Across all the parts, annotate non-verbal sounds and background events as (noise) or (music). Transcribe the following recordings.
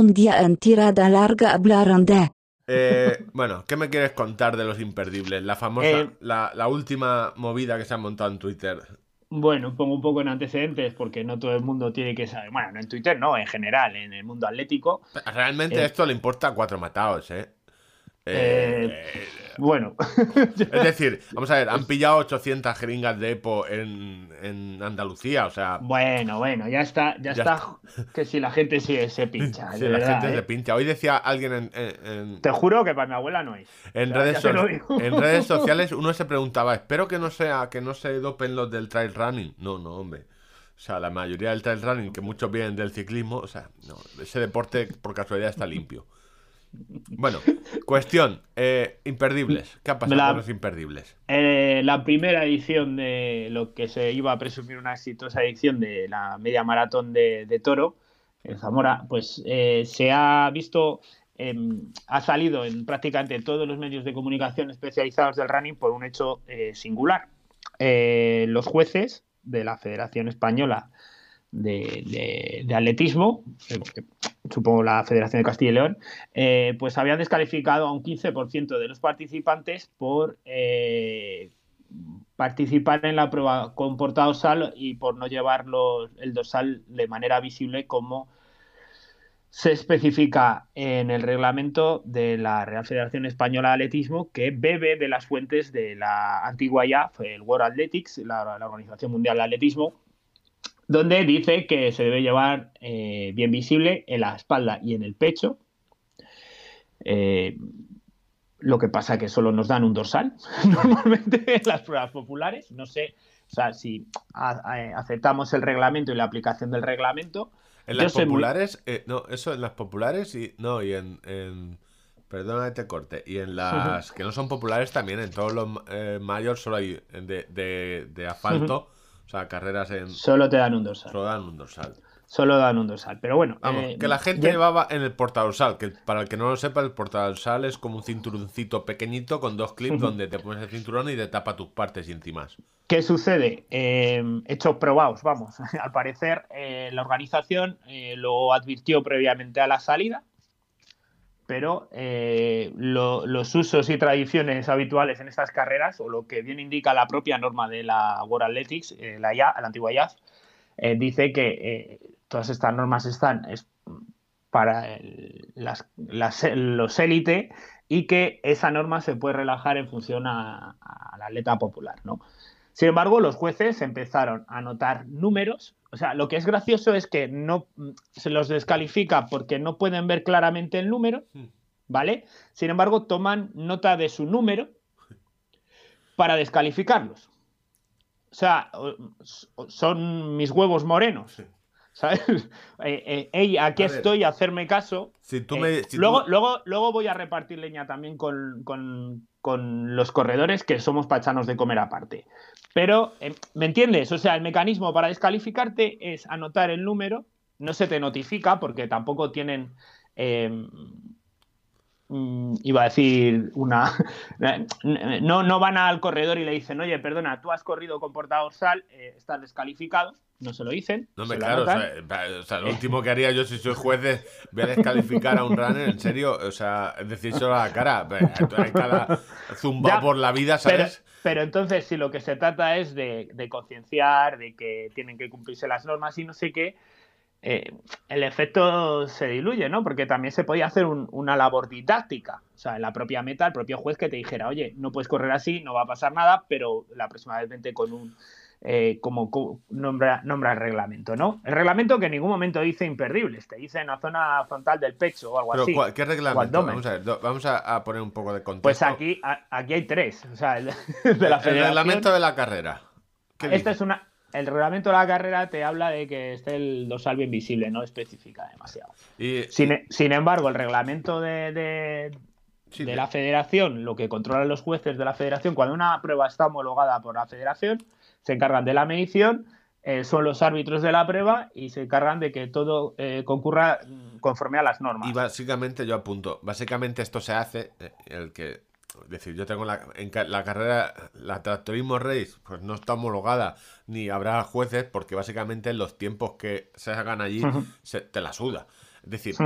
Un día en tirada larga hablaron de... Eh, bueno, ¿qué me quieres contar de los imperdibles? La famosa, Eh, la, la última movida que se ha montado en Twitter. Bueno, pongo un poco en antecedentes porque no todo el mundo tiene que saber. Bueno, no en Twitter, no, en general, en el mundo atlético. Realmente Eh. esto le importa a cuatro matados, ¿eh? Eh, Eh, Bueno, (laughs) es decir, vamos a ver, han (laughs) pillado 800 jeringas de EPO en, en Andalucía, o sea, bueno, bueno, ya está, ya, Ya está, (laughs) que si la gente se, se pincha, si de la verdad, gente ¿eh? se pincha. Hoy decía alguien en, en- en- Te juro que para mi abuela no es. en O sea, redes, so- en redes sociales, uno se preguntaba, espero que no sea que no se dopen los del trail running. No, no, hombre. O sea, la mayoría del trail running, que muchos vienen del ciclismo, o sea, no, ese deporte por casualidad está limpio. Bueno, cuestión, eh, imperdibles. ¿Qué ha pasado La- con los imperdibles? Eh, la primera edición de lo que se iba a presumir una exitosa edición de la media maratón de, de Toro en Zamora, pues eh, se ha visto, em, ha salido en prácticamente todos los medios de comunicación especializados del running por un hecho singular. Los jueces de la Federación Española de, Atletismo, eh, supongo la Federación de Castilla y León, eh, pues habían descalificado a un 15% de los participantes por eh, participar en la prueba con portadorsal y por no llevar los- el dorsal de manera visible como se especifica en el reglamento de la Real Federación Española de Atletismo que bebe de las fuentes de la antigua IAF, el World Athletics, la Organización Mundial de Atletismo, donde dice que se debe llevar eh, bien visible en la espalda y en el pecho. Eh, lo que pasa que solo nos dan un dorsal (laughs) normalmente en las pruebas populares. No sé, o sea, si aceptamos el reglamento y la aplicación del reglamento. En las muy- populares, eh, no, eso en las populares y no, y en, en perdona que te corte, y en las que no son populares también, en todos los eh, mayores solo hay de, de, de asfalto, o sea, carreras en Solo te dan un dorsal. solo dan un dorsal. Solo dan un dorsal. Pero bueno. Vamos, eh, que la gente ya- llevaba en el portadorsal, que para el que no lo sepa, el portadorsal es como un cinturoncito pequeñito con dos clips donde te pones el cinturón y te tapa tus partes y encimas. ¿Qué sucede? Eh, hechos probados, vamos. (laughs) Al parecer, eh, la organización lo advirtió previamente a la salida, pero eh, lo- los usos y tradiciones habituales en estas carreras, o lo que bien indica la propia norma de la World Athletics, eh, la, IA, la antigua IAF, eh, dice que todas estas normas están es, para las, las- los élite y que esa norma se puede relajar en función al atleta popular. Sin embargo, los jueces empezaron a anotar números. O sea, lo que es gracioso es que no mm, se los descalifica porque no pueden ver claramente el número, ¿vale? Sin embargo, toman nota de su número para descalificarlos. O sea, son mis huevos morenos. ¿Sabes? (laughs) Eh, eh, ey, aquí A estoy, hacerme caso. Si tú Eh, me. tú- luego, luego, luego voy a repartir leña también con, con- con los corredores, que somos pachanos de comer aparte. Pero, eh, ¿me entiendes? O sea, el mecanismo para descalificarte es anotar el número, no se te notifica porque tampoco tienen. eh, mm, iba a decir una. (laughs) No, no van al corredor y le dicen, oye, perdona, tú has corrido con portadorsal, eh, estás descalificado. No se lo dicen. No me claro, o sea, o sea, lo último que haría yo si soy juez es voy a descalificar a un runner, en serio, o sea, solo a la cara, cada zumbado Ya, por la vida, Pero, ¿sabes? pero entonces, si lo que se trata es de, de concienciar, de que tienen que cumplirse las normas y no sé qué, eh, el efecto se diluye, ¿no? Porque también se podía hacer un- una labor didáctica. O sea, en la propia meta, el propio juez que te dijera, oye, no puedes correr así, no va a pasar nada, pero la próxima vez vente con un. eh, como co- nombra, nombra el reglamento, ¿no? El reglamento que en ningún momento dice imperdibles, te dice en la zona frontal del pecho o algo Pero, así. ¿cuál- ¿qué reglamento? Vamos a ver, vamos a, a poner un poco de contexto. Pues aquí, a- aquí hay tres. O sea, el (laughs) de la el reglamento de la carrera. ¿Qué Este dice? es una. El reglamento de la carrera te habla de que esté el dorsal bien visible, no especifica demasiado. Y- Sin, e, sin embargo, el reglamento de, de- sí, de de- la federación, lo que controlan los jueces de la federación, cuando una prueba está homologada por la federación, se encargan de la medición, eh, son los árbitros de la prueba y se encargan de que todo eh, concurra conforme a las normas. Y básicamente yo apunto, básicamente esto se hace, eh, el que, es decir, yo tengo la, en la carrera, la tractorismo race, pues no está homologada, ni habrá jueces, porque básicamente los tiempos que se hagan allí se- te la suda. Es decir,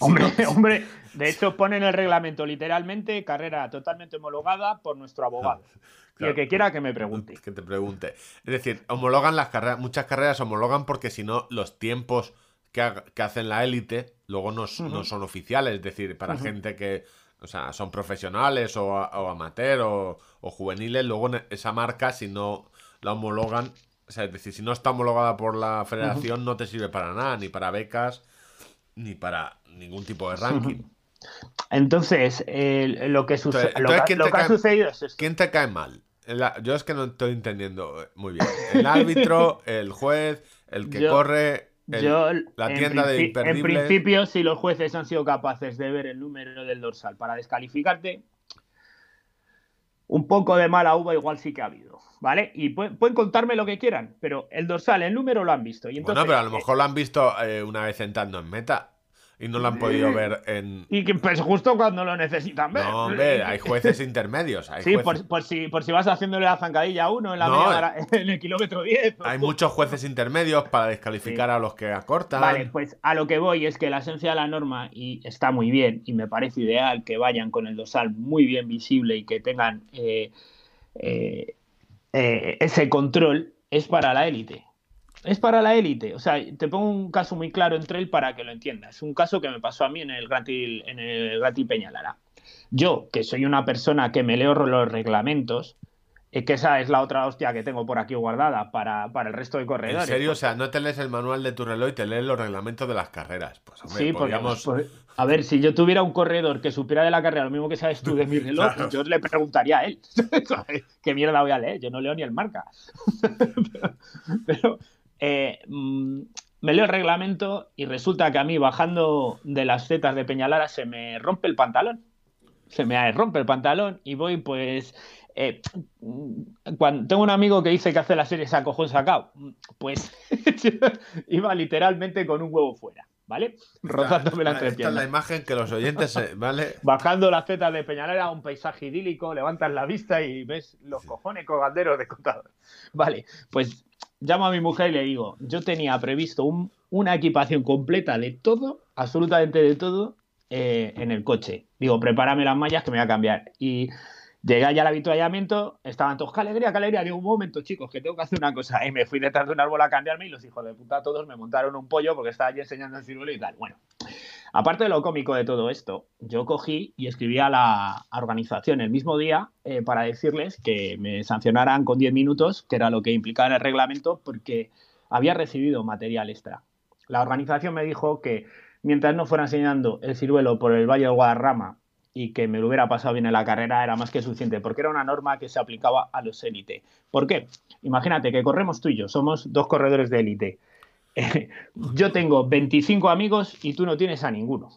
hombre, hombre, de hecho pone en el reglamento literalmente carrera totalmente homologada por nuestro abogado. (laughs) Y el que quiera que me pregunte. Que te pregunte. Es decir, homologan las carreras, muchas carreras homologan porque si no, los tiempos que, hacen la élite luego no, son oficiales. Es decir, para gente que, o sea, son profesionales o, amateur o, juveniles, luego esa marca, si no la homologan, o sea, es decir, si no está homologada por la federación, no te sirve para nada, ni para becas, ni para ningún tipo de ranking. Entonces, lo que, sucede, lo, que ha sucedido es ¿Quién te cae mal? yo es que no estoy entendiendo muy bien. El árbitro, (laughs) el juez, el que corre, la tienda de imperdibles. En principio, si los jueces han sido capaces de ver el número del dorsal para descalificarte, un poco de mala uva igual sí que ha habido, ¿vale? Y pueden, contarme lo que quieran, pero el dorsal, el número lo han visto. Y entonces, bueno, pero a lo mejor lo han visto eh, una vez entrando en meta y no lo han podido ver en. Y que pues justo cuando lo necesitan ver. No, hombre, hay jueces intermedios. sí, Por, si, por si vas haciéndole la zancadilla a uno en, la (laughs) en el kilómetro 10. Hay muchos jueces intermedios para descalificar a los que acortan. Vale, pues a lo que voy es que la esencia de la norma, y está muy bien, y me parece ideal que vayan con el dosal muy bien visible y que tengan eh, eh, eh, ese control, es para la élite es para la élite. O sea, te pongo un caso muy claro entre él para que lo entiendas. Un caso que me pasó a mí en el Gratil, en el Gratil Peñalara. Yo, que soy una persona que me leo los reglamentos, es que esa es la otra hostia que tengo por aquí guardada para, el resto de corredores. ¿En serio? O sea, no te lees el manual de tu reloj y te lees los reglamentos de las carreras. Pues, hombre, sí, podríamos... Pues, a ver, si yo tuviera un corredor que supiera de la carrera lo mismo que sabes tú de mi (laughs) reloj, yo le preguntaría a él. (laughs) ¿Qué mierda voy a leer? Yo no leo ni el marca. (laughs) pero, eh, mm, me leo el reglamento y resulta que a mí bajando de las zetas de Peñalara se me rompe el pantalón. Se me rompe el pantalón y voy pues... Eh, cuando tengo un amigo que dice que hace la serie sacojón sacado, pues (laughs) iba literalmente con un huevo fuera. ¿vale? Rozándome la Esta es la imagen que los oyentes, ¿vale? (laughs) Bajando las zetas de Peñalara, un paisaje idílico, levantas la vista y ves los cojones colganderos de contador. Vale, pues llamo a mi mujer y le digo, yo tenía previsto una equipación completa de todo, absolutamente de todo, eh, en el coche. Digo, prepárame las mallas que me voy a cambiar. Y llegué ya al habituallamiento, estaban todos, qué alegría, qué alegría. Digo, un momento, chicos, que tengo que hacer una cosa. Y me fui detrás de un árbol a cambiarme y los hijos de puta todos me montaron un pollo porque estaba allí enseñando el ciruelo y tal. Bueno, aparte de lo cómico de todo esto, yo cogí y escribí a la organización el mismo día eh, para decirles que me sancionaran con 10 minutos, que era lo que implicaba el reglamento, porque había recibido material extra. La organización me dijo que mientras no fuera enseñando el ciruelo por el Valle del Guadarrama y que me lo hubiera pasado bien en la carrera era más que suficiente, porque era una norma que se aplicaba a los élite. ¿Por qué? Imagínate que corremos tú y yo, somos dos corredores de élite. (laughs) yo tengo 25 amigos y tú no tienes a ninguno.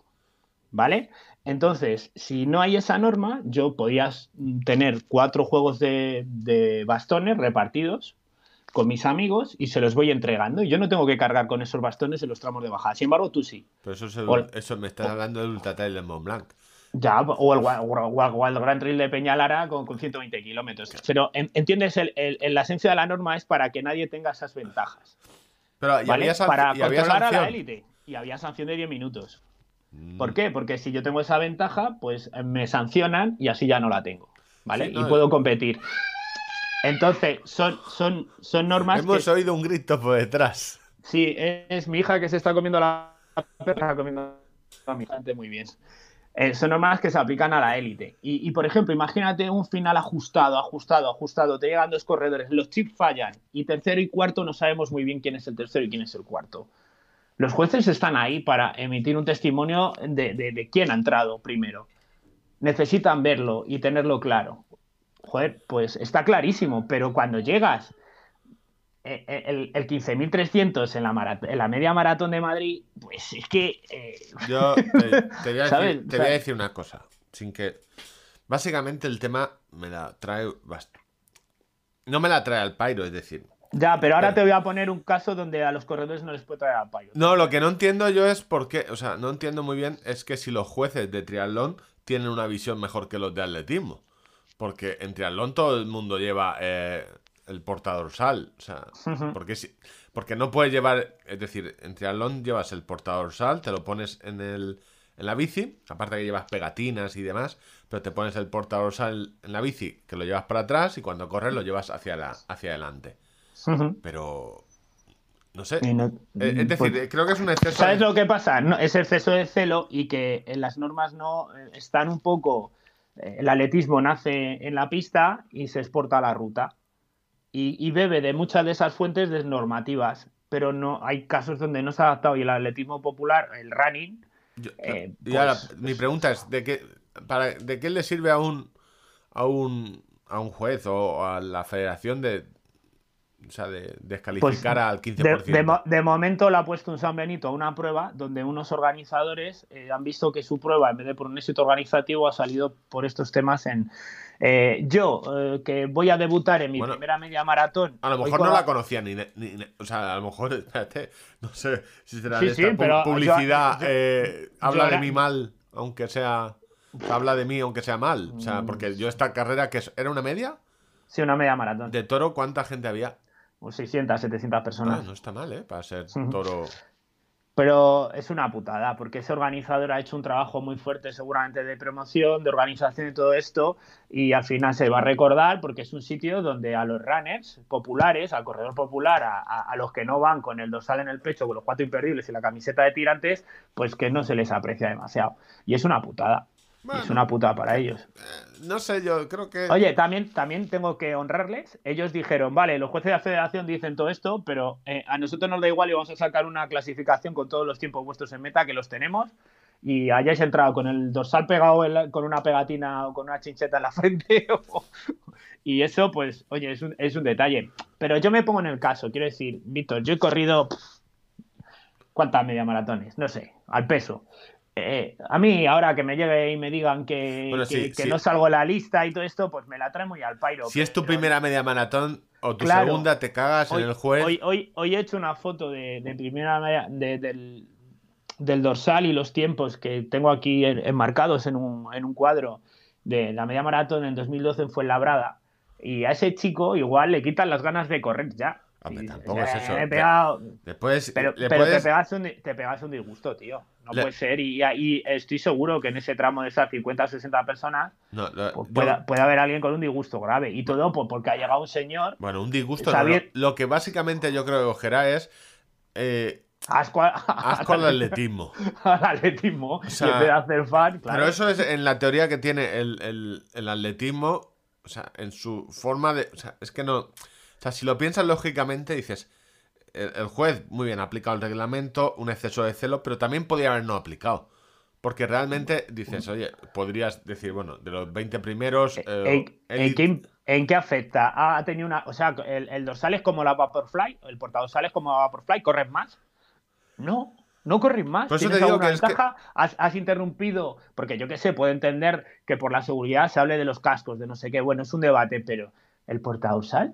¿Vale? Entonces, si no hay esa norma, yo podías tener cuatro juegos de, bastones repartidos con mis amigos y se los voy entregando. Y yo no tengo que cargar con esos bastones en los tramos de bajada. Sin embargo, tú sí. Pero eso, eso me estás hablando del Ultra Trail de Mont Blanc. Ya, o el, Wild Grand Trail de Peñalara con, con 120 kilómetros. Pero entiendes, el, la esencia de la norma es para que nadie tenga esas ventajas. Pero, ¿y había para controlar a la élite. Y había sanción de 10 minutos. Mm. ¿Por qué? Porque si yo tengo esa ventaja, pues eh, me sancionan y así ya no la tengo. ¿Vale? y puedo competir. Entonces, son, son, son normas. Hemos oído un grito por detrás. Sí, es, mi hija que se está comiendo la perra, comiendo a mi gente muy bien. Son normas que se aplican a la élite. Y, por ejemplo, imagínate un final ajustado, ajustado, ajustado. Te llegan dos corredores, los chips fallan y tercero y cuarto no sabemos muy bien quién es el tercero y quién es el cuarto. Los jueces están ahí para emitir un testimonio de, quién ha entrado primero. Necesitan verlo y tenerlo claro. Joder, pues está clarísimo, pero cuando llegas el, el 15.300 en la, en la media maratón de Madrid, pues es que... Eh, Yo te, (laughs) voy a decir, una cosa, sin que... Básicamente el tema me la trae... No me la trae al Pairo, es decir... Ya, pero ahora te voy a poner un caso donde a los corredores no les puede traer al Pairo. No, lo que no entiendo yo es por qué, o sea, no entiendo muy bien es que si los jueces de triatlón tienen una visión mejor que los de atletismo. Porque en triatlón todo el mundo lleva el portadorsal. O sea, porque, si- porque no puedes llevar, es decir, en triatlón llevas el portadorsal, te lo pones en el en la bici, aparte que llevas pegatinas y demás, pero te pones el portadorsal en la bici, que lo llevas para atrás y cuando corres lo llevas hacia la, hacia adelante. Pero no sé. No- Eh, es decir, pues- creo que es un exceso. ¿Sabes de- lo que pasa? No, es exceso de celo y que en las normas no eh, están un poco. eh, El atletismo nace en la pista y se exporta a la ruta. Y, y bebe de muchas de esas fuentes desnormativas. Pero no hay casos donde no se ha adaptado. Y el atletismo popular, el running, Yo- Eh, y pues- ahora, mi pregunta es, ¿de qué, para, ¿de qué le sirve a un, a un, a un juez o a la federación de, o sea, de descalificar al 15%? Pues, de, de mo- de momento le ha puesto un San Benito a una prueba donde unos organizadores eh, han visto que su prueba, en vez de por un éxito organizativo, ha salido por estos temas en... eh, yo, eh, que voy a debutar en mi Bueno, primera media maratón... A lo mejor no la conocía ni, o sea, a lo mejor, (laughs) espérate, no sé si será Sí, de esta pero publicidad, yo- habla de mí mal, aunque sea, o sea, habla de mí aunque sea mal, o sea, Mm. porque yo esta carrera que era una media Sí, una media maratón. de toro, ¿cuánta gente había? Unos 600, 700 Ah, personas. no está mal, ¿eh? Para ser toro. Pero es una putada, porque ese organizador ha hecho un trabajo muy fuerte seguramente de promoción, de organización y todo esto, y al final se va a recordar porque es un sitio donde a los runners populares, al corredor popular, a, a- a los que no van con el dorsal en el pecho, con los cuatro imperdibles y la camiseta de tirantes, pues que no se les aprecia demasiado. Y es una putada. Es una putada para ellos. No sé, yo creo que... Oye, también, también tengo que honrarles. Ellos dijeron, vale, los jueces de la federación dicen todo esto, pero eh, a nosotros nos da igual y vamos a sacar una clasificación con todos los tiempos vuestros en meta, que los tenemos. Y hayáis entrado con el dorsal pegado la- con una pegatina o con una chincheta en la (laughs) frente. y eso, pues, oye, es un, es un detalle. Pero yo me pongo en el caso, quiero decir, Víctor, yo he corrido. pff, ¿Cuántas media maratones? No sé, al peso. Eh, a mí, ahora que me llegue y me digan que, Bueno, que- sí, que sí. no salgo la lista y todo esto, pues me la trae muy al pairo. Si es tu pero- primera media maratón o tu Claro. segunda, te cagas hoy, en el juez. Hoy, hoy, hoy he hecho una foto de, de primera media de- del, del dorsal y los tiempos que tengo aquí en- enmarcados en un, en un cuadro de la media maratón en 2012 en Fuenlabrada. Y a ese chico igual le quitan las ganas de correr ya. Hombre, tampoco es eso. "Eh, me he pegado". Después Pero, le pero puedes... te, pegas un, te pegas un disgusto, tío. No puede ser. Y, y estoy seguro que en ese tramo de esas 50 o 60 personas no, pues puede, puede haber alguien con un disgusto grave. Y todo pues, porque ha llegado un señor. Bueno, un disgusto. no, Xavier- lo, lo que básicamente yo creo que cogerá es eh, Asco, a- asco al atletismo. al atletismo. sea, y hacer fan, claro. Pero eso es en la teoría que tiene el, el- el atletismo, o sea, en su forma de... O sea, es que no... O sea, si lo piensas lógicamente, dices, el, el juez, muy bien, ha aplicado el reglamento, un exceso de celo, pero también podría haber no aplicado. Porque realmente dices, oye, podrías decir, bueno, de los 20 primeros... eh, ¿En, en qué, en qué afecta? Ha, ha tenido una. O sea, el, el dorsal es como la Vaporfly, el portadorsal es como la Vaporfly, ¿corres más? No, no corres más. Por eso ¿Tienes te digo alguna que es que- ventaja? Has, has interrumpido, porque yo qué sé, puedo entender que por la seguridad se hable de los cascos, de no sé qué, bueno, es un debate, pero ¿el portadorsal?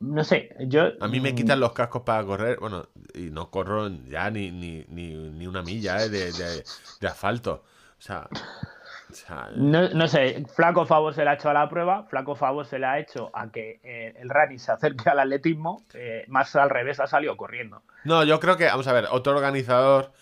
No sé, yo. A mí me mm, quitan los cascos para correr, bueno, y no corro ya ni, ni, ni, ni una milla eh, de, de- de asfalto. O sea, o sea, No, no sé, flaco favor se le ha hecho a la prueba, flaco favor se le ha hecho a que eh, el running se acerque al atletismo, eh, más al revés ha salido corriendo. No, yo creo que, vamos a ver, otro organizador.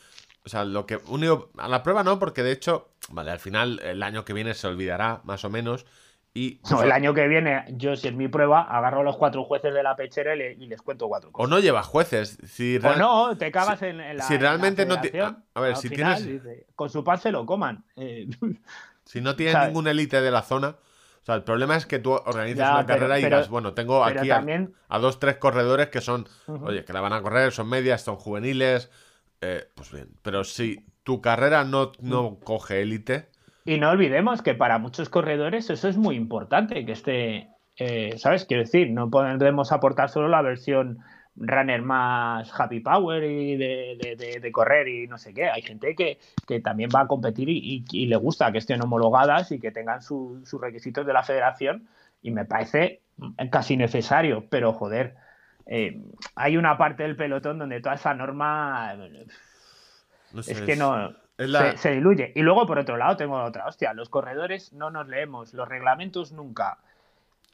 O sea, lo que único. A la prueba no, porque de hecho, vale, al final el año que viene se olvidará, más o menos. Y. No, el año que viene, yo si es mi prueba, agarro a los cuatro jueces de la pechera y, le- y les cuento cuatro O cosas. no lleva jueces. Si O no, te cagas en, en la. si en la realmente no ti- a ver, si final, tienes- dice, con su pan se lo coman. Eh, (laughs) Si no tienes ¿sabes? ningún élite de la zona. O sea, el problema es que tú organizas Ya, una pero- carrera y pero- digas, bueno, tengo aquí a- también- a, dos, tres corredores que son, oye, que la van a correr, son medias, son juveniles. eh, pues bien. Pero si tu carrera no, no coge élite. Y no olvidemos que para muchos corredores eso es muy importante, que esté, eh, ¿sabes? Quiero decir, no podemos aportar solo la versión runner más happy power y de, de- de- de correr y no sé qué. Hay gente que, que también va a competir y, y- y le gusta que estén homologadas y que tengan su- sus requisitos de la federación y me parece casi necesario, pero joder, eh, hay una parte del pelotón donde toda esa norma eh, No sé, es que no la- se, se diluye. Y luego, por otro lado, tengo otra hostia. Los corredores no nos leemos los reglamentos nunca.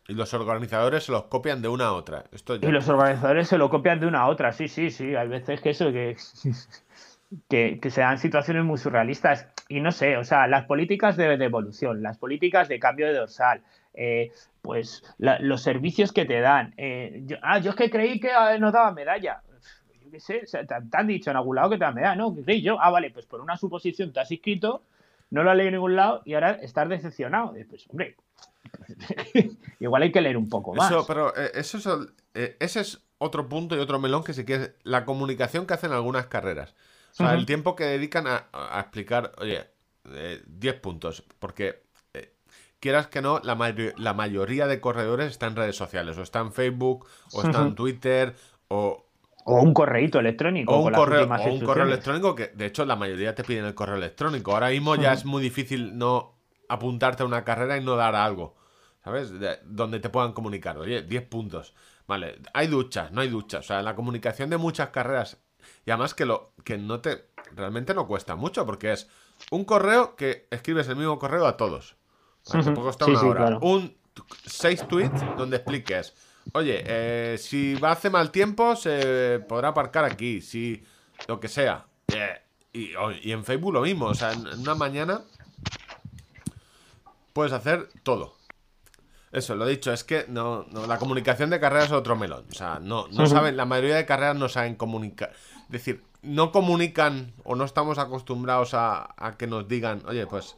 Y los organizadores se los copian de una a otra. Esto ya- Y los organizadores se lo copian de una a otra, sí, sí, sí. Hay veces que eso, que, (laughs) que, que se dan situaciones muy surrealistas. Y no sé, o sea, las políticas de devolución, las políticas de cambio de dorsal, eh, pues la- los servicios que te dan. eh, yo, ah, yo es que creí que ah, nos daba medalla. Qué sé, o sea, te, te han dicho en algún lado que te dan medalla, ¿no? ¿Qué yo? Ah, vale, pues por una suposición te has inscrito, no lo has leído en ningún lado y ahora estás decepcionado. Eh, Pues, hombre, (laughs) igual hay que leer un poco más. Eso, pero eh, eso es eh, ese es otro punto y otro melón que si quieres, la comunicación que hacen algunas carreras. O sea, el tiempo que dedican a, a explicar, oye, eh, 10 puntos, porque eh, quieras que no, la, mayo- la mayoría de corredores está en redes sociales, o está en Facebook, o está en. (laughs) Twitter, o, O un correíto electrónico. o un correo, o un correo electrónico, que de hecho la mayoría te piden el correo electrónico. Ahora mismo ya Ujú. es muy difícil no apuntarte a una carrera y no dar algo, ¿sabes? De- donde te puedan comunicar. Oye, 10 puntos. Vale, hay duchas, no hay duchas. O sea, la comunicación de muchas carreras. Y además que lo que no te. Realmente no cuesta mucho, porque es un correo que escribes el mismo correo a todos. Vale, te Ujú. puede costar Sí, una sí, hora. claro. Un seis tweets donde expliques. Oye, eh, si va hace mal tiempo, se podrá aparcar aquí. Si lo que sea. Eh, y, en Facebook lo mismo. O sea, en una mañana puedes hacer todo. Eso, lo dicho, es que no, no, la comunicación de carreras es otro melón. O sea, no, no saben, la mayoría de carreras no saben comunicar. Es decir, no comunican o no estamos acostumbrados a, a que nos digan, oye, pues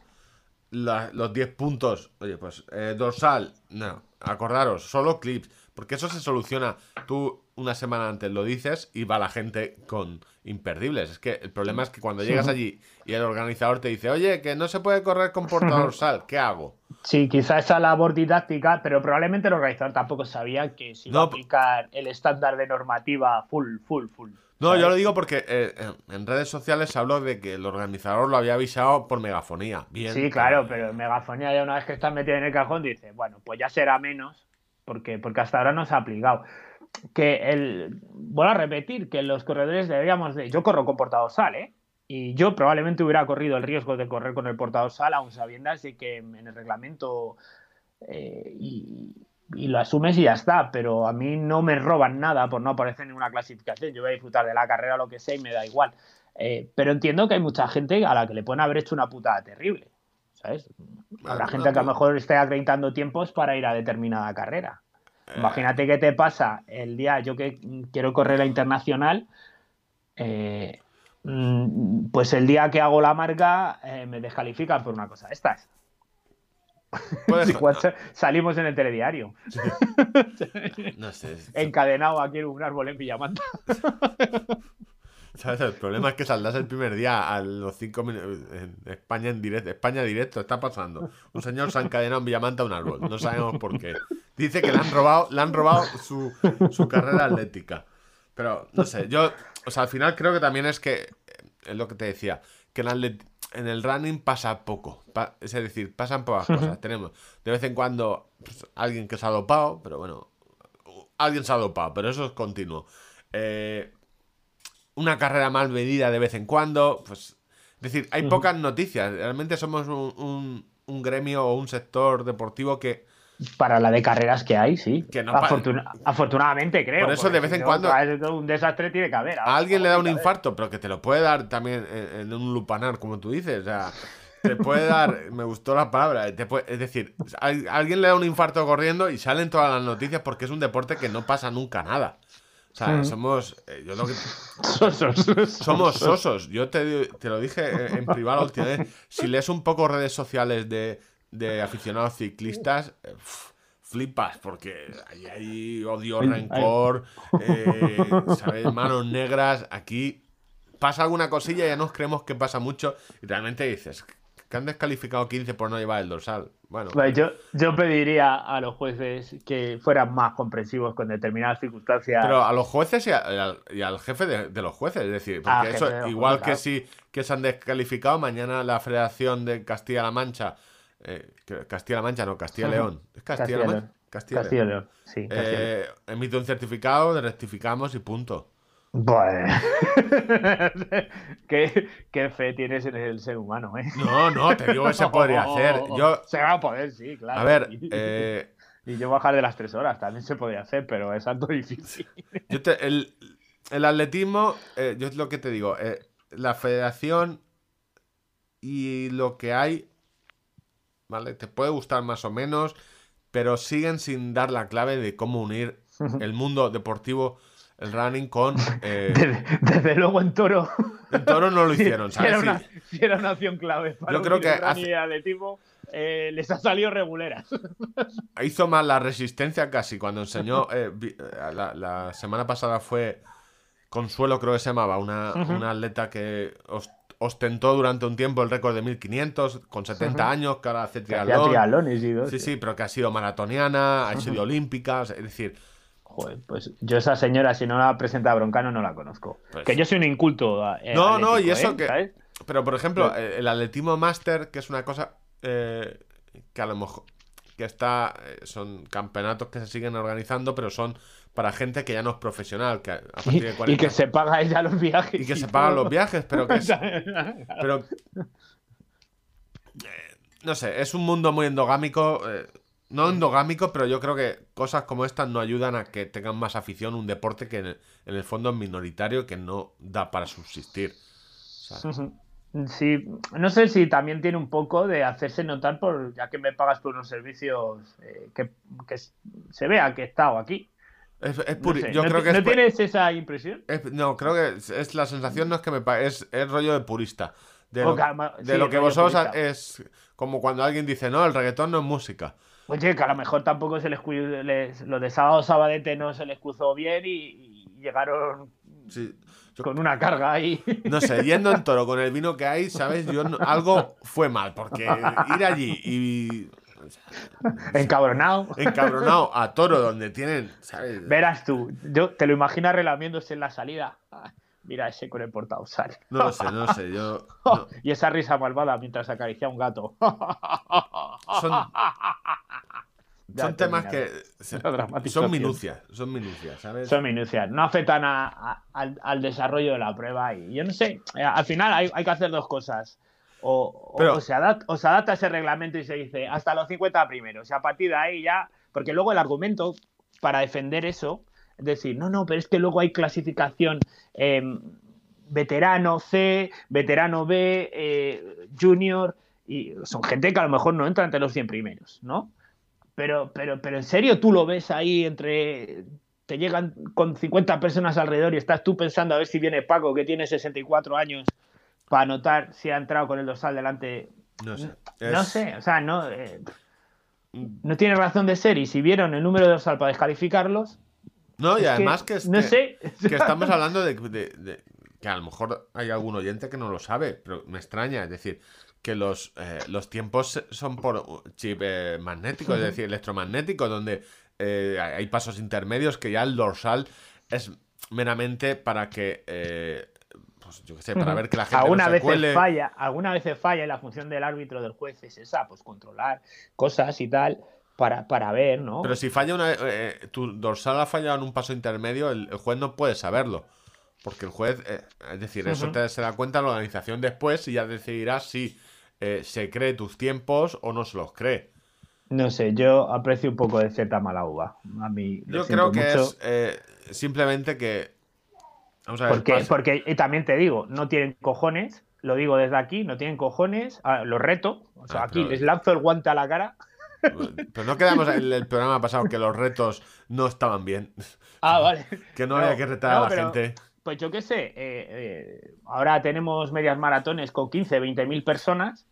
la- los 10 puntos, oye, pues eh, dorsal, no, acordaros, solo clips, porque eso se soluciona. Tú una semana antes lo dices y va la gente con imperdibles. Es que el problema es que cuando llegas allí y el organizador te dice, oye, que no se puede correr con porta dorsal, (laughs) ¿qué hago? Sí, quizá esa labor didáctica, pero probablemente el organizador tampoco sabía que iba No, a aplicar el estándar de normativa full, full, full. No, ¿sabes? yo lo digo porque eh, en- redes sociales se habló de que el organizador lo había avisado por megafonía. Bien. Sí, claro, pero en megafonía ya una vez que estás metido en el cajón dice, bueno, pues ya será menos, porque, porque hasta ahora no se ha aplicado. Que el, vuelvo a repetir, que los corredores deberíamos de, yo corro con portadorsal, ¿eh? Y yo probablemente hubiera corrido el riesgo de correr con el portadorsal, aún sabiendo de que en el reglamento eh, y, y lo asumes y ya está, pero a mí no me roban nada por no aparecer en ninguna clasificación. Yo voy a disfrutar de la carrera lo que sea y me da igual. Eh, pero entiendo que hay mucha gente a la que le pueden haber hecho una putada terrible. ¿Sabes? Habrá gente que a lo mejor esté acreditando tiempos para ir a determinada carrera. Eh, Imagínate qué te pasa el día, yo que quiero correr la internacional, eh, mm, pues el día que hago la marca eh, me descalifican por una cosa estas. (laughs) salimos en el telediario, (laughs) no sé. encadenado aquí en un árbol en Villamanta. (laughs) ¿sabes? El problema es que saldrás el primer día a los cinco minutos. En España en directo. España directo está pasando. Un señor se ha encadenado en Villamanta a un árbol. No sabemos por qué. Dice que le han robado, le han robado su, su carrera atlética. Pero no sé, yo. O sea, al final creo que también es que. eh, Es lo que te decía. Que en, atlet- en el running pasa poco. Pa- es decir, pasan pocas cosas. Tenemos de vez en cuando pues, alguien que se ha dopado, pero bueno. Alguien se ha dopado, pero eso es continuo. Eh, una carrera mal medida de vez en cuando. Pues, es decir, hay pocas noticias. Realmente somos un, un- un gremio o un sector deportivo que. Para la de carreras que hay, sí. Que no Afortuna- afortunadamente, creo. Por eso, de vez en cuando- Un desastre tiene que haber. A alguien le da un infarto, pero que te lo puede dar también en, en un lupanar, como tú dices. O sea, te puede dar. (laughs) Me gustó la palabra. te puede- es decir, a alguien le da un infarto corriendo y salen todas las noticias porque es un deporte que no pasa nunca nada. O sea, Mm. somos. eh, yo lo que- (laughs) Sosos. Somos sosos. Yo te, te lo dije en en privado la última vez. Si lees un poco redes sociales de, de aficionados ciclistas, eh, flipas, porque ahí hay odio, rencor, eh, ¿sabes? Manos negras. Aquí pasa alguna cosilla y ya nos creemos que pasa mucho. Y realmente dices que han descalificado 15 por no llevar el dorsal. Bueno, Pues yo, yo pediría a los jueces que fueran más comprensivos con determinadas circunstancias. Pero a los jueces y, a- y al, y al jefe de, de los jueces, es decir, porque Ah, eso, de igual jueces, que si que se han descalificado, mañana la Federación de Castilla-La Mancha, eh, Castilla-La Mancha, no, Castilla-León, (laughs) ¿es Castilla-La Mancha? Castilla-León. Castillo León. Sí. Eh, emite un certificado, rectificamos y punto. Bueno. (laughs) ¿Qué, qué fe tienes en el ser humano, ¿eh? No, no, te digo que se (laughs) podría hacer. Yo, Se va a poder, sí, claro. a ver, (laughs) eh, Y yo bajar de las tres horas también se podría hacer, pero es algo difícil. Yo te- el, el atletismo, eh, yo es lo que te digo, eh, la federación y lo que hay, ¿vale? Te puede gustar más o menos, pero siguen sin dar la clave de cómo unir el mundo deportivo, el running, con... eh, Desde, desde luego en Toro. en Toro no lo hicieron, si, era ¿sabes? una, Sí. si era una opción clave para Yo creo que hace- atletismo, eh, les ha salido reguleras. (laughs) Hizo más la resistencia casi cuando enseñó. eh, eh, la, la semana pasada fue Consuelo, creo que se llamaba, una, una atleta que os- ostentó durante un tiempo el récord de 1500 con 70 años, que ahora hace triatlón. Sí, sí, pero que ha sido maratoniana, ha sido olímpica, es decir, Joder, pues yo esa señora, si no la presenta Broncano, no la conozco. Pues- que yo soy un inculto. eh, No, no, y eso ¿eh? que- ¿Sabes? Pero, por ejemplo, eh, el atletismo máster, que es una cosa eh, que a lo mejor que está son campeonatos que se siguen organizando, pero son para gente que ya no es profesional, que a a (laughs) partir de Y, 40 y que se paga ella los (laughs) viajes. y que se todo. pagan los viajes, pero que es, (laughs) pero no sé, es un mundo muy endogámico, no endogámico, pero yo creo que cosas como estas no ayudan a que tengan más afición un deporte que en el, en el fondo es minoritario que no da para subsistir. Sí, no sé si también tiene un poco de hacerse notar por, ya que me pagas por unos servicios, eh, que, que se vea que he estado aquí. es, es No puri- sé, yo ¿no creo ti- que ¿no es, pu- tienes esa impresión? es- no, creo que es, la sensación no es que me es, es rollo de purista. De lo, O calma- de sí, lo que vosotros purista. es como cuando alguien dice, no, el reggaetón no es música. Oye, que a lo mejor tampoco se les, les- lo de sábado sabadete no se les cruzó bien y, y llegaron Sí, yo- con una carga ahí. (laughs) No sé, yendo en toro con el vino que hay, ¿sabes? Yo no- algo fue mal, porque ir allí y (laughs) Encabronado. encabronado a toro donde tienen, ¿sabes? Verás tú, yo te lo imaginas relamiéndose en la salida. (laughs) Mira ese con el portausal. No lo sé, no lo sé, yo... no. Y esa risa malvada mientras acaricia a un gato. Son, Ya son temas que... (laughs) Son minucias, son minucias, ¿sabes? Son minucias, no afectan a- a- al, al desarrollo de la prueba. Y yo no sé, eh, al final hay, hay que hacer dos cosas. O, o- Pero- o se adapta, o se adapta ese reglamento y se dice hasta los 50 primeros. Y a partir de ahí ya. Porque luego el argumento para defender eso es decir, no, no, pero es que luego hay clasificación eh, veterano C, veterano B, eh, junior. Y son gente que a lo mejor no entra entre los 100 primeros, ¿no? Pero, pero, pero en serio tú lo ves ahí entre. Te llegan con 50 personas alrededor y estás tú pensando a ver si viene Paco, que tiene 64 años, para anotar si ha entrado con el dorsal delante. No sé. No sé, o sea, no. eh, no tiene razón de ser. Y si vieron el número de dorsal para descalificarlos. No, y es además que, No este- sé. que estamos hablando de, de- de- que a lo mejor hay algún oyente que no lo sabe, pero me extraña, es decir, que los, eh, los tiempos son por chip eh, magnético, es decir, electromagnético, donde eh, hay pasos intermedios que ya el dorsal es meramente para que, eh, pues yo qué sé, para ver que la gente alguna no se cuele. falla, alguna vez falla y la función del árbitro del juez es esa, pues controlar cosas y tal para, para ver, ¿no? Pero si falla una, eh, tu dorsal ha fallado en un paso intermedio, el, el juez no puede saberlo. Porque el juez, eh, es decir, eso te, se da cuenta la organización después y ya decidirá si eh, se cree tus tiempos o no se los cree. No sé, yo aprecio un poco de Z mala uva. A mí lo Yo creo que mucho, es eh, simplemente que. Vamos a ver. Porque, porque y también te digo, no tienen cojones, lo digo desde aquí, no tienen cojones, ah, los reto, o sea, Ah, aquí pero- les lanzo el guante a la cara. (laughs) Pero no quedamos en el programa pasado que los retos no estaban bien. Ah, vale. (laughs) Que no, había que retar no, a la pero, gente. Pues yo qué sé, eh, eh, ahora tenemos medias maratones con 15, 20 mil personas,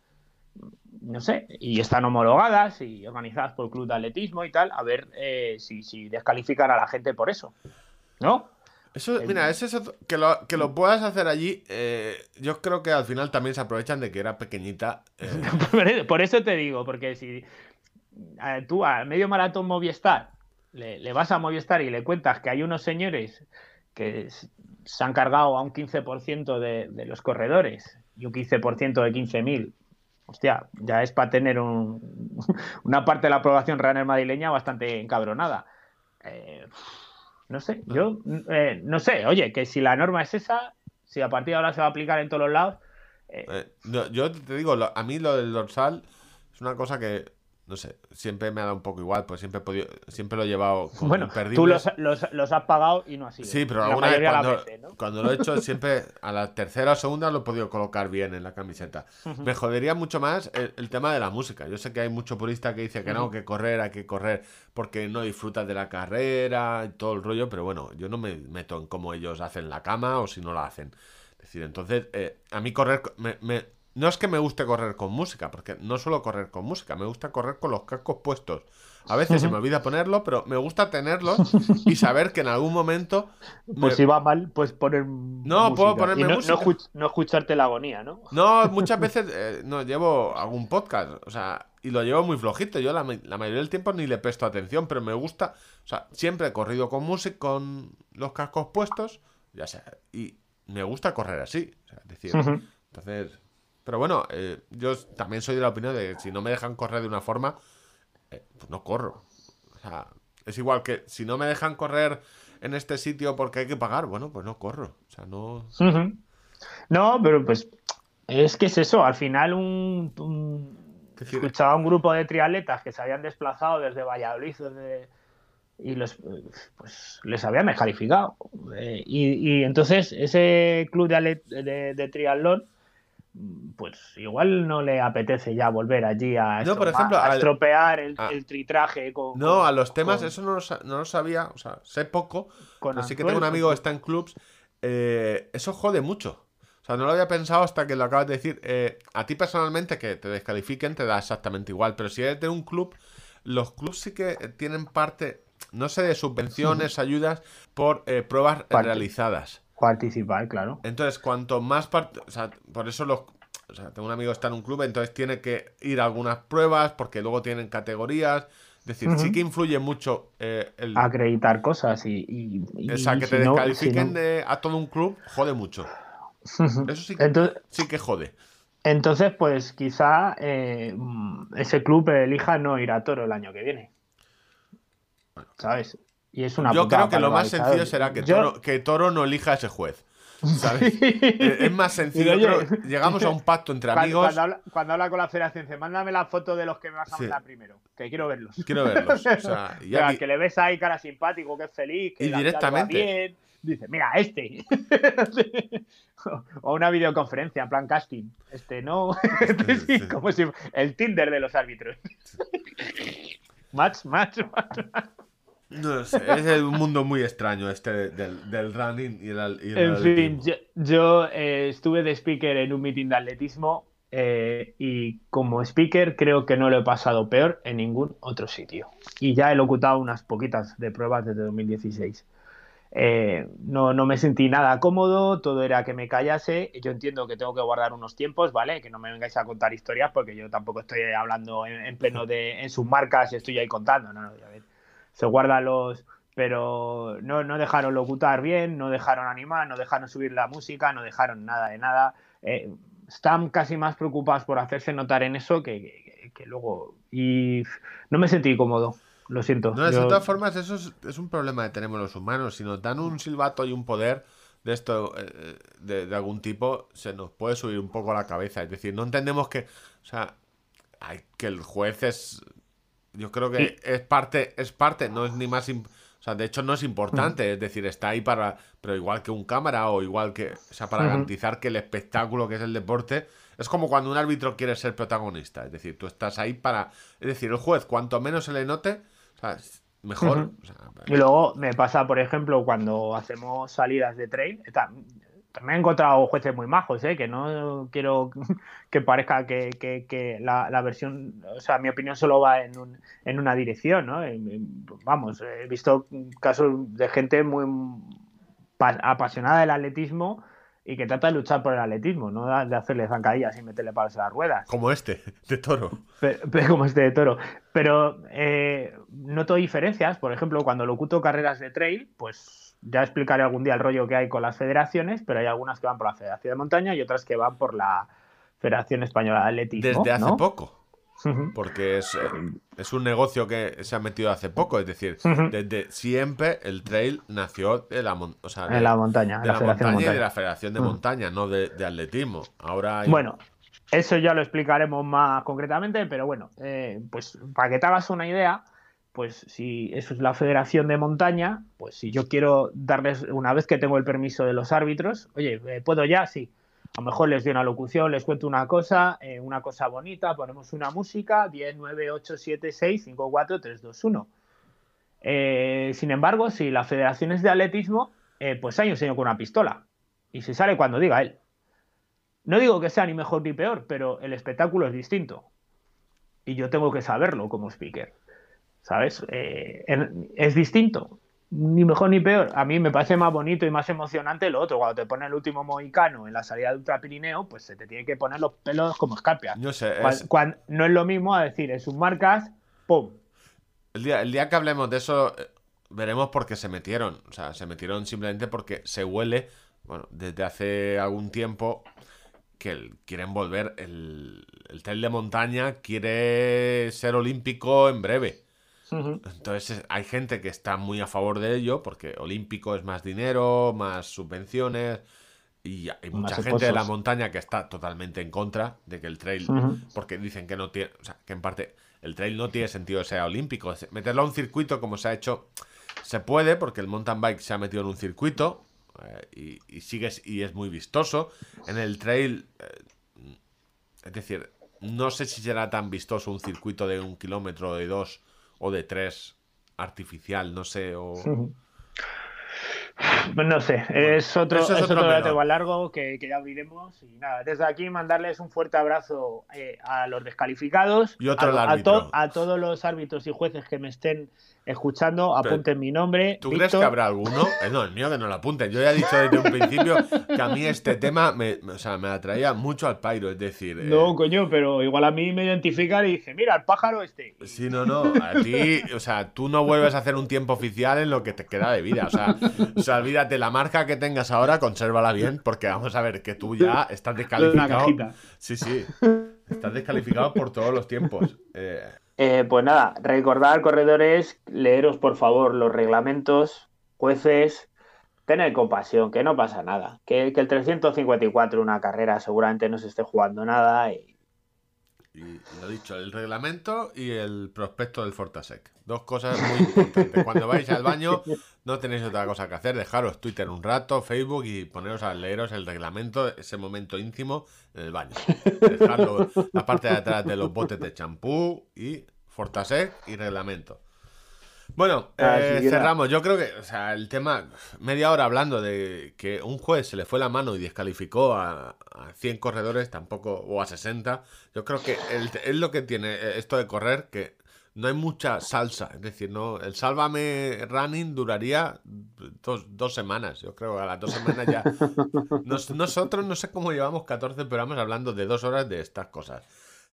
no sé, y están homologadas y organizadas por el club de atletismo y tal, a ver eh, si, si descalifican a la gente por eso, ¿no? Eso, mira, es eso, que lo, que lo puedas hacer allí, yo creo que al final también se aprovechan de que era pequeñita. (laughs) Por eso- te digo, porque si tú al medio maratón Movistar le, le vas a Movistar y le cuentas que hay unos señores que se han cargado a un 15% de, de los corredores y un 15% de 15.000, hostia, ya es para tener un- (laughs) una parte de la aprobación runner madrileña bastante encabronada. Eh, no sé, yo eh, no sé, oye, que si la norma es esa, si a partir de ahora se va a aplicar en todos los lados, eh, eh, yo te digo, a mí lo del dorsal es una cosa que no sé, siempre me ha dado un poco igual, pues siempre he podido, siempre lo he llevado con (laughs) Bueno, imperdibles. tú los, los- los has pagado y no sido. Sí, pero alguna vez cuando, veces, ¿no? cuando lo he hecho, siempre a la tercera o segunda lo he podido colocar bien en la camiseta. Me jodería mucho más el, el tema de la música. Yo sé que hay mucho purista que dice que no, que correr, hay que correr porque no disfrutas de la carrera y todo el rollo, pero bueno, yo no me meto en cómo ellos hacen la cama o si no la hacen. Es decir, entonces, eh, a mí correr, co- me- me- no es que me guste correr con música, porque no suelo correr con música, me gusta correr con los cascos puestos. A veces se me (laughs) olvida ponerlo, pero me gusta tenerlos y (laughs) saber que en algún momento... me- Pues si va mal, pues poner. No, puedo ponerme Y no, música. No, escuch- no escucharte la agonía, ¿no? No, (laughs) muchas veces eh, no llevo algún podcast, o sea, y lo llevo muy flojito. Yo la, la mayoría del tiempo ni le presto atención, pero me gusta, o sea, siempre he corrido con música, con los cascos puestos, ya sea, y me gusta correr así, o sea, es decir, Ujú. entonces, pero bueno, eh, yo también soy de la opinión de que si no me dejan correr de una forma, eh, pues no corro. O sea, es igual que si no me dejan correr en este sitio porque hay que pagar, bueno, pues no corro. O sea, no. No, pero pues es que es eso, al final un, un- escuchaba un grupo de triatletas que se habían desplazado desde Valladolid desde- y los pues les habían descalificado. Eh, y, y entonces ese club de, de, de triatlón pues igual no le apetece ya volver allí a, No, por ejemplo, a estropear el, el tritraje con, No, con- a los temas, con- eso no lo, no lo sabía, o sea, sé poco, con pero sí que tengo un amigo que está en clubs, eh, eso jode mucho. O sea, no lo había pensado hasta que lo acabas de decir. Eh, a ti personalmente que te descalifiquen te da exactamente igual, pero si eres de un club, los clubs sí que tienen parte, no sé, de subvenciones, ayudas por eh, pruebas Parte. realizadas. Participar, claro. Entonces, cuanto más parte, o sea, por eso los, o sea, tengo un amigo que está en un club, entonces tiene que ir a algunas pruebas porque luego tienen categorías. Es decir, sí que influye mucho eh, el, Acreditar cosas y, y- y o sea, que te si no- descalifiquen si no- de- a todo un club, jode mucho. Eso sí que, Entonces, sí que jode. entonces, pues quizá eh, ese club elija no ir a Toro el año que viene. ¿Sabes? Y es una Yo creo que lo más sencillo será que Yo- Toro, que Toro no elija a ese juez. (laughs) ¿Sabes? Eh, es más sencillo. Digo, oye, creo- llegamos a un (laughs) pacto entre Cuando, amigos. cuando habla, cuando habla con la federación, dice, mándame la foto de los que me vas a Sí. mandar primero, que quiero verlos. Quiero verlos. O sea, (laughs) y aquí- que le ves ahí cara simpático, que es feliz, que Y la directamente. bien. Dice, mira, este. o una videoconferencia, en plan casting. Este no. Este sí, Sí. como si el Tinder de los árbitros. match, match, match. No sé, es un mundo muy extraño este de- del, del running y el, y el En fin, yo, yo, eh, estuve de speaker en un meeting de atletismo eh, y como speaker creo que no lo he pasado peor en ningún otro sitio. Y ya he locutado unas poquitas de pruebas desde 2016. Eh, no, no me sentí nada cómodo, todo era que me callase. Yo entiendo que tengo que guardar unos tiempos, ¿vale? Que no me vengáis a contar historias porque yo tampoco estoy hablando en, en pleno de en sus marcas y estoy ahí contando, ¿no? no, ya ves. Se guardan los, pero no, no dejaron locutar bien, no dejaron animar, no dejaron subir la música, no dejaron nada de nada. Eh, están casi más preocupados por hacerse notar en eso que, que- que luego. Y no me sentí cómodo, lo siento. No, de todas formas, eso es, es un problema que tenemos los humanos. Si nos dan un silbato y un poder de esto, eh, de, de algún tipo, se nos puede subir un poco a la cabeza. Es decir, no entendemos que, o sea, hay, que el juez es, yo creo que es parte, es parte, no es ni más, o sea, de hecho no es importante. Es decir, está ahí para, pero igual que un cámara o igual que, o sea, para garantizar que el espectáculo que es el deporte es como cuando un árbitro quiere ser protagonista. Es decir, tú estás ahí para, es decir, el juez cuanto menos se le note, o sea, mejor. Ujú. o sea, Y luego me pasa, por ejemplo, cuando hacemos salidas de trail, ta- también he encontrado jueces muy majos, ¿eh? que no quiero (laughs) que parezca que, que- que la, la versión, o sea, mi opinión solo va en, un- en una dirección, ¿no? En- Vamos, he visto casos de gente muy pa- apasionada del atletismo y que trata de luchar por el atletismo, no de hacerle zancadillas y meterle palos a las ruedas. como este, de toro. Pe- pe- como este de toro. Pero eh, noto diferencias. Por ejemplo, cuando locuto carreras de trail, pues ya explicaré algún día el rollo que hay con las federaciones, pero hay algunas que van por la Federación de Montaña y otras que van por la Federación Española de Atletismo. Desde hace ¿no? poco. Porque es, eh, es un negocio que se ha metido hace poco. Es decir, desde siempre el trail nació de la, mon- o sea, de, En la montaña, de la montaña y de la. Federación de. Montaña, no de, de atletismo. Ahora hay- Bueno, Eso ya lo explicaremos más concretamente, pero bueno, eh, pues para que te hagas una idea, pues si eso es la Federación de Montaña, pues si yo quiero darles, una vez que tengo el permiso de los árbitros, oye, eh, ¿puedo ya? Sí. A lo mejor les doy una locución, les cuento una cosa, eh, una cosa bonita, ponemos una música, 10, 9, 8, 7, 6, 5, 4, 3, 2, 1. sin embargo, si la federación es de atletismo, pues hay un señor con una pistola y se sale cuando diga él. No digo que sea ni mejor ni peor, pero el espectáculo es distinto. Y yo tengo que saberlo como speaker. ¿Sabes? Eh, es distinto. Ni mejor ni peor. A mí me parece más bonito y más emocionante lo otro. Cuando te pone el último mohicano en la salida de Ultra Pirineo, pues se te tiene que poner los pelos como escarpias. No sé. no es lo mismo a decir en sus marcas, ¡pum! El día, el día que hablemos de eso, eh, veremos por qué se metieron. O sea, se metieron simplemente porque se huele, bueno, desde hace algún tiempo que quieren volver. El, el trail de montaña quiere ser olímpico en breve. Entonces hay gente que está muy a favor de ello porque olímpico es más dinero, más subvenciones y hay mucha gente de la montaña que está totalmente en contra de que el trail, porque dicen que no tiene, o sea, que en parte el trail no tiene sentido que sea olímpico. Meterlo a un circuito como se ha hecho, se puede porque el mountain bike se ha metido en un circuito, eh, y, sigues y es muy vistoso. En el trail, eh, es decir, no sé si será tan vistoso un circuito de un kilómetro, de dos o de tres artificial, no sé. O... (laughs) Pues no sé, es otro, es otro, debate largo que, ya abriremos. Y nada, desde aquí mandarles un fuerte abrazo eh, a los descalificados, y otro a, a, todos los árbitros y jueces que me estén escuchando, apunten mi nombre. ¿Tú crees que habrá alguno? Eh, no, el mío que no lo apunten. Yo ya he dicho desde un principio que a mí este tema me, o sea, me atraía mucho al pairo, es decir... No, eh, coño, pero igual a mí me identifican y dice, mira, el pájaro este. Sí, no, no, a ti, o sea, tú no vuelves a hacer un tiempo oficial en lo que te queda de vida, o sea, o sea olvídate, la marca que tengas ahora, consérvala bien, porque vamos a ver que tú ya estás descalificado. Sí, sí, estás descalificado por todos los tiempos. Eh... Eh, pues nada, recordar, corredores, leeros por favor los reglamentos, jueces, tener compasión, que no pasa nada. Que, que el 354, una carrera, seguramente no se esté jugando nada. Y... y... lo dicho, el reglamento y el prospecto del Fortasec. Dos cosas muy importantes. Cuando vais al baño, no tenéis otra cosa que hacer. Dejaros Twitter un rato, Facebook y poneros a leeros el reglamento, ese momento íntimo en el baño. Dejarlo la parte de atrás de los botes de champú y Fortasec y reglamento. Bueno, eh, cerramos. Yo creo que, o sea, el tema, media hora hablando de que un juez se le fue la mano y descalificó a, 100 corredores, tampoco, o a 60. Yo creo que es lo que tiene esto de correr, que no hay mucha salsa. Es decir, no el Sálvame Running duraría dos, semanas. Yo creo a las dos semanas ya. (laughs) nosotros no sé cómo llevamos 14 programas hablando de dos horas de estas cosas.